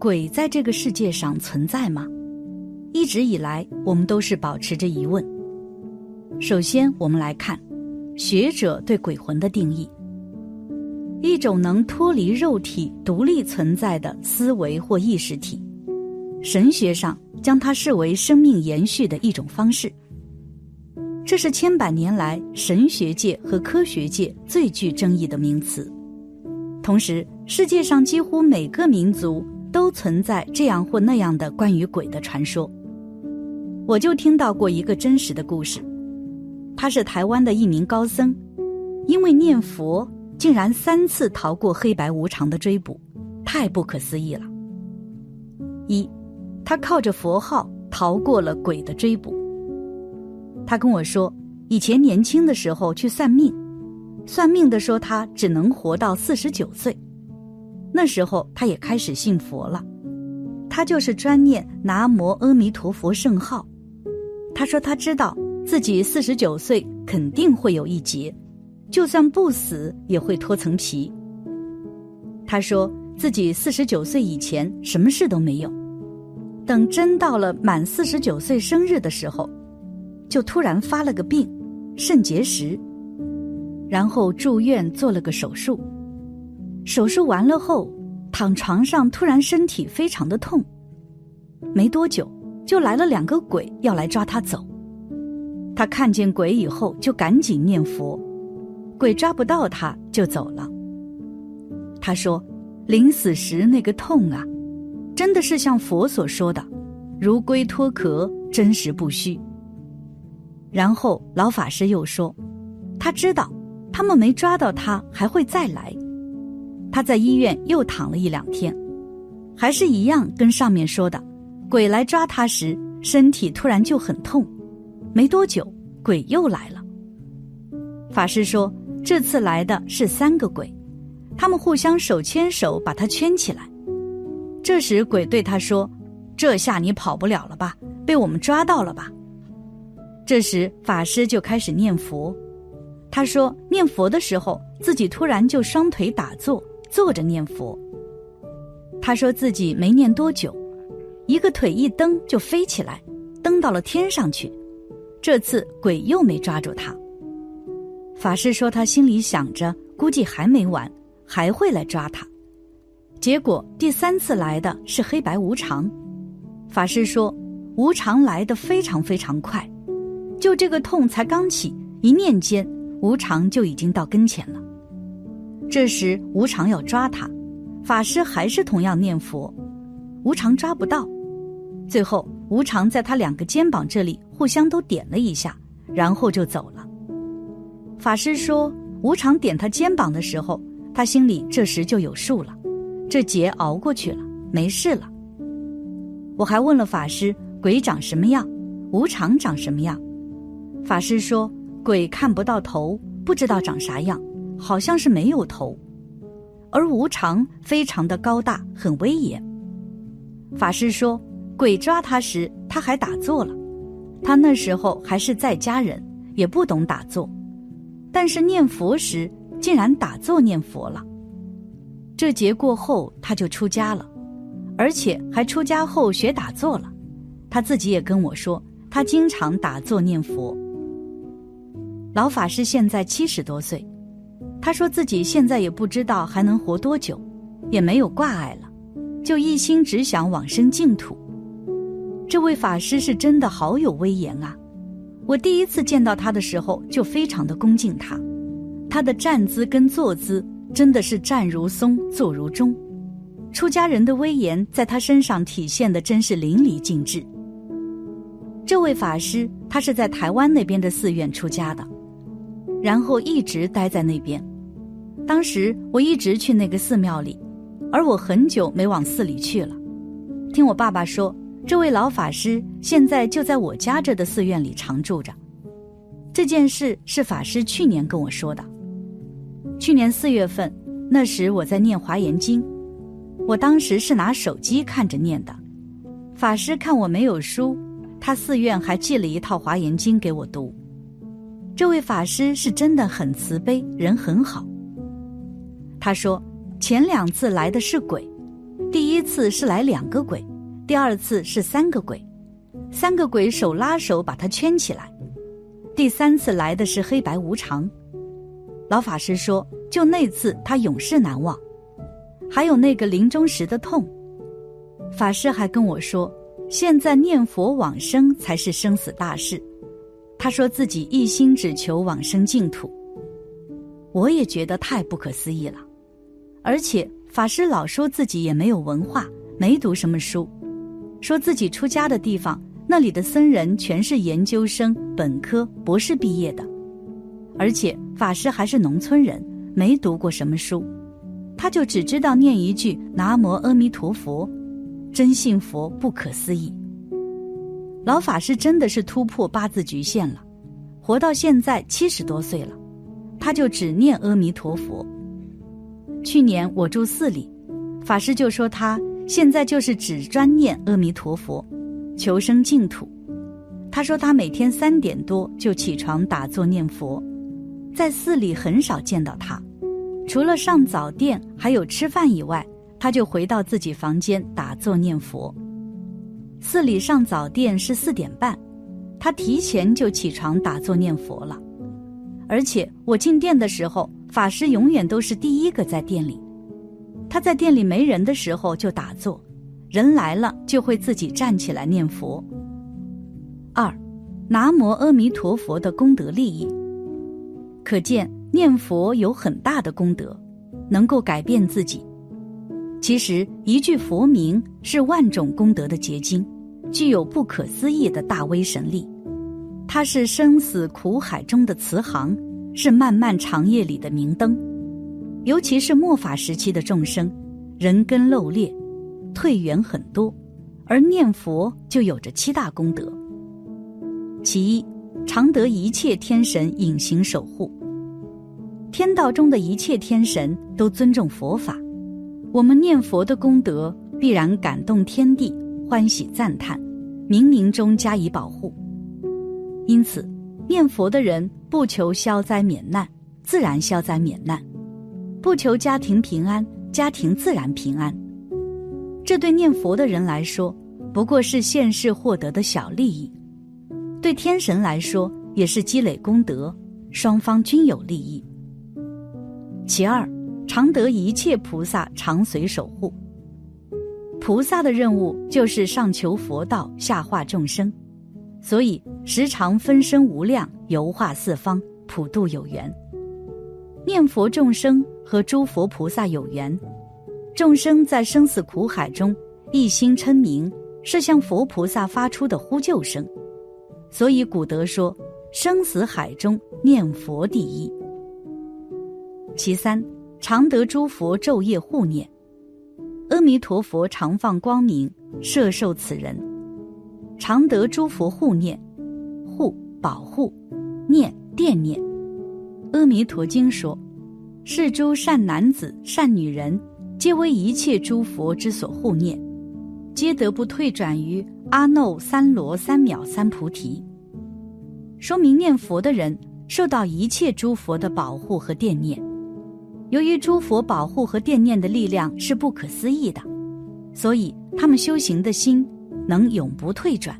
鬼在这个世界上存在吗？一直以来，我们都是保持着疑问。首先，我们来看学者对鬼魂的定义：一种能脱离肉体、独立存在的思维或意识体。神学上将它视为生命延续的一种方式。这是千百年来神学界和科学界最具争议的名词。同时，世界上几乎每个民族都存在这样或那样的关于鬼的传说。我就听到过一个真实的故事，他是台湾的一名高僧，因为念佛，竟然三次逃过黑白无常的追捕，太不可思议了。一，他靠着佛号逃过了鬼的追捕。他跟我说，以前年轻的时候去算命。算命的说他只能活到四十九岁，那时候他也开始信佛了，他就是专念南无阿弥陀佛圣号。他说他知道自己四十九岁肯定会有一劫，就算不死也会脱层皮。他说自己四十九岁以前什么事都没有，等真到了满四十九岁生日的时候，就突然发了个病，肾结石。然后住院做了个手术，手术完了后，躺床上突然身体非常的痛，没多久就来了两个鬼要来抓他走。他看见鬼以后就赶紧念佛，鬼抓不到他就走了。他说，临死时那个痛啊，真的是像佛所说的，如龟脱壳，真实不虚。然后老法师又说，他知道。他们没抓到他，还会再来。他在医院又躺了一两天，还是一样跟上面说的，鬼来抓他时，身体突然就很痛。没多久，鬼又来了。法师说，这次来的是三个鬼，他们互相手牵手把他圈起来。这时鬼对他说：“这下你跑不了了吧？被我们抓到了吧？”这时法师就开始念佛。他说：“念佛的时候，自己突然就双腿打坐，坐着念佛。”他说自己没念多久，一个腿一蹬就飞起来，蹬到了天上去。这次鬼又没抓住他。法师说他心里想着，估计还没完，还会来抓他。结果第三次来的是黑白无常。法师说，无常来的非常非常快，就这个痛才刚起，一念间。无常就已经到跟前了。这时无常要抓他，法师还是同样念佛，无常抓不到。最后无常在他两个肩膀这里互相都点了一下，然后就走了。法师说，无常点他肩膀的时候，他心里这时就有数了，这劫熬过去了，没事了。我还问了法师，鬼长什么样，无常长什么样？法师说。鬼看不到头，不知道长啥样，好像是没有头，而无常非常的高大，很威严。法师说，鬼抓他时，他还打坐了，他那时候还是在家人，也不懂打坐，但是念佛时竟然打坐念佛了。这劫过后，他就出家了，而且还出家后学打坐了。他自己也跟我说，他经常打坐念佛。老法师现在七十多岁，他说自己现在也不知道还能活多久，也没有挂碍了，就一心只想往生净土。这位法师是真的好有威严啊！我第一次见到他的时候就非常的恭敬他，他的站姿跟坐姿真的是站如松，坐如钟，出家人的威严在他身上体现的真是淋漓尽致。这位法师他是在台湾那边的寺院出家的。然后一直待在那边。当时我一直去那个寺庙里，而我很久没往寺里去了。听我爸爸说，这位老法师现在就在我家这的寺院里常住着。这件事是法师去年跟我说的。去年四月份，那时我在念华严经，我当时是拿手机看着念的。法师看我没有书，他寺院还寄了一套华严经给我读。这位法师是真的很慈悲，人很好。他说，前两次来的是鬼，第一次是来两个鬼，第二次是三个鬼，三个鬼手拉手把他圈起来。第三次来的是黑白无常。老法师说，就那次他永世难忘。还有那个临终时的痛。法师还跟我说，现在念佛往生才是生死大事。他说自己一心只求往生净土。我也觉得太不可思议了，而且法师老说自己也没有文化，没读什么书，说自己出家的地方那里的僧人全是研究生、本科、博士毕业的，而且法师还是农村人，没读过什么书，他就只知道念一句“南无阿弥陀佛”，真信佛不可思议。老法师真的是突破八字局限了，活到现在七十多岁了。他就只念阿弥陀佛。去年我住寺里，法师就说他现在就是只专念阿弥陀佛，求生净土。他说他每天三点多就起床打坐念佛，在寺里很少见到他，除了上早殿还有吃饭以外，他就回到自己房间打坐念佛。寺里上早殿是四点半，他提前就起床打坐念佛了。而且我进殿的时候，法师永远都是第一个在店里。他在店里没人的时候就打坐，人来了就会自己站起来念佛。二，南无阿弥陀佛的功德利益，可见念佛有很大的功德，能够改变自己。其实一句佛名是万种功德的结晶，具有不可思议的大威神力。它是生死苦海中的慈航，是漫漫长夜里的明灯。尤其是末法时期的众生，人根漏劣，退缘很多，而念佛就有着七大功德。其一，常得一切天神隐形守护。天道中的一切天神都尊重佛法，我们念佛的功德必然感动天地，欢喜赞叹，冥冥中加以保护。因此，念佛的人不求消灾免难，自然消灾免难；不求家庭平安，家庭自然平安。这对念佛的人来说，不过是现世获得的小利益；对天神来说，也是积累功德，双方均有利益。其二，常得一切菩萨常随守护。菩萨的任务就是上求佛道，下化众生。所以时常分身无量，游化四方，普度有缘。念佛众生和诸佛菩萨有缘，众生在生死苦海中一心称名，是向佛菩萨发出的呼救声。所以古德说：“生死海中念佛第一。”其三，常得诸佛昼夜护念，阿弥陀佛常放光明，摄受此人。常得诸佛护念，保护，念惦念。阿弥陀经说：“是诸善男子、善女人，皆为一切诸佛之所护念，皆得不退转于阿耨三罗三藐三菩提。”说明念佛的人受到一切诸佛的保护和惦念。由于诸佛保护和惦念的力量是不可思议的，所以他们修行的心。能永不退转，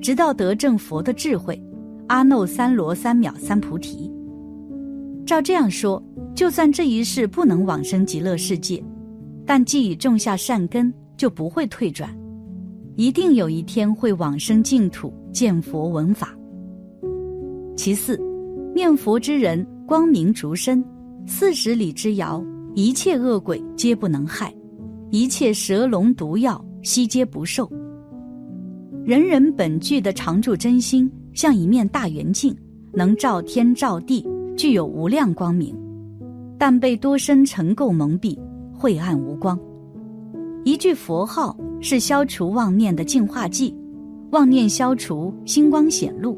直到得正佛的智慧，阿耨三罗三藐三菩提。照这样说，就算这一世不能往生极乐世界，但既已种下善根，就不会退转，一定有一天会往生净土，见佛闻法。其四，念佛之人光明逐身，四十里之遥，一切恶鬼皆不能害，一切蛇龙毒药悉皆不受。人人本具的常住真心，像一面大圆镜，能照天照地，具有无量光明。但被多生尘垢蒙蔽，晦暗无光。一句佛号是消除妄念的净化剂，妄念消除，星光显露，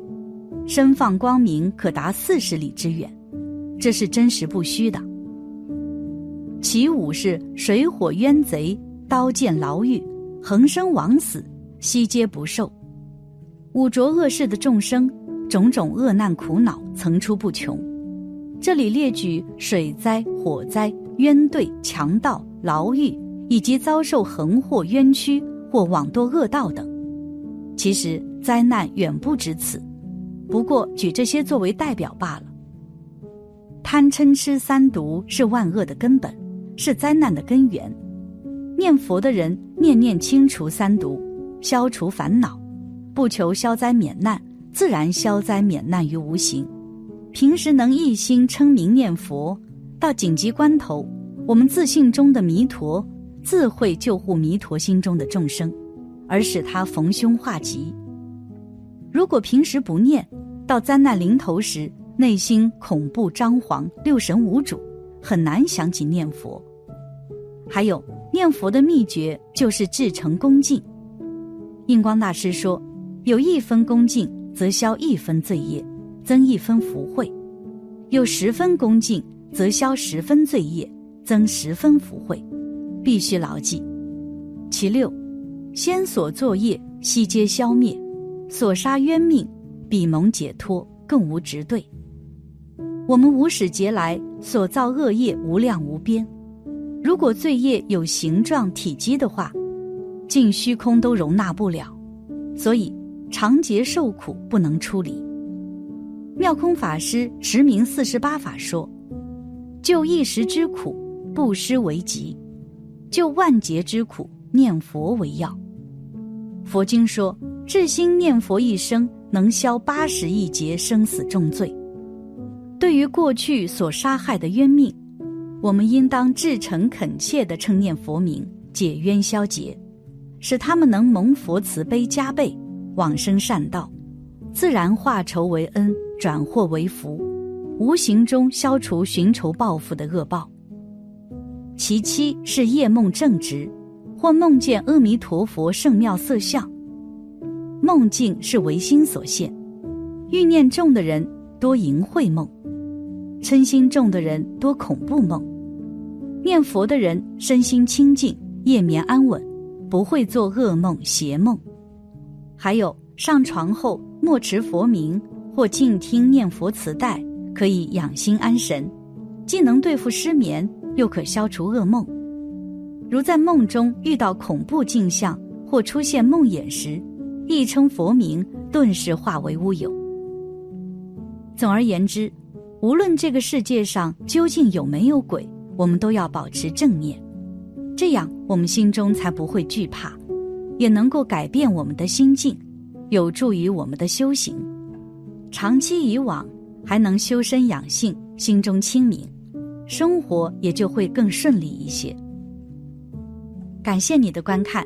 身放光明，可达四十里之远。这是真实不虚的。其五是水火冤贼、刀剑牢狱、横生枉死。悉皆不受，五浊恶世的众生，种种恶难苦恼层出不穷。这里列举水灾、火灾、冤对、强盗、牢狱以及遭受横祸冤屈或枉堕恶道等。其实灾难远不止此，不过举这些作为代表罢了。贪嗔痴三毒是万恶的根本，是灾难的根源。念佛的人念念清除三毒，消除烦恼，不求消灾免难，自然消灾免难于无形。平时能一心称名念佛，到紧急关头，我们自信中的弥陀自会救护弥陀心中的众生，而使他逢凶化吉。如果平时不念，到灾难临头时，内心恐怖张皇，六神无主，很难想起念佛。还有念佛的秘诀就是至诚恭敬。印光大师说，有一分恭敬，则消一分罪业。增一分福慧，有十分恭敬，则消十分罪业，增十分福慧，必须牢记。其六，先所作业悉皆消灭，所杀冤命比蒙解脱，更无执对。我们无始劫来所造恶业无量无边，如果罪业有形状体积的话，尽虚空都容纳不了，所以长劫受苦不能出离。妙空法师持名四十八法说：“救一时之苦，布施为吉；救万劫之苦，念佛为要。”佛经说：“至心念佛一生，能消八十亿劫生死重罪。”对于过去所杀害的冤命，我们应当至诚恳切的称念佛名，解冤消劫，使他们能蒙佛慈悲加倍，往生善道，自然化仇为恩。转祸为福，无形中消除寻仇报复的恶报。其七是夜梦正直，或梦见阿弥陀佛圣妙色相。梦境是唯心所现，欲念重的人多淫秽梦，嗔心重的人多恐怖梦。念佛的人身心清净，夜眠安稳，不会做噩梦邪梦。还有上床后默持佛名。或静听念佛磁带，可以养心安神，既能对付失眠，又可消除噩梦。如在梦中遇到恐怖境象或出现梦魇时，一称佛名，顿时化为乌有。总而言之，无论这个世界上究竟有没有鬼，我们都要保持正念，这样我们心中才不会惧怕，也能够改变我们的心境，有助于我们的修行。长期以往，还能修身养性，心中清明，生活也就会更顺利一些。感谢你的观看，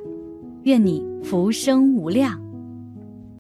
愿你福生无量。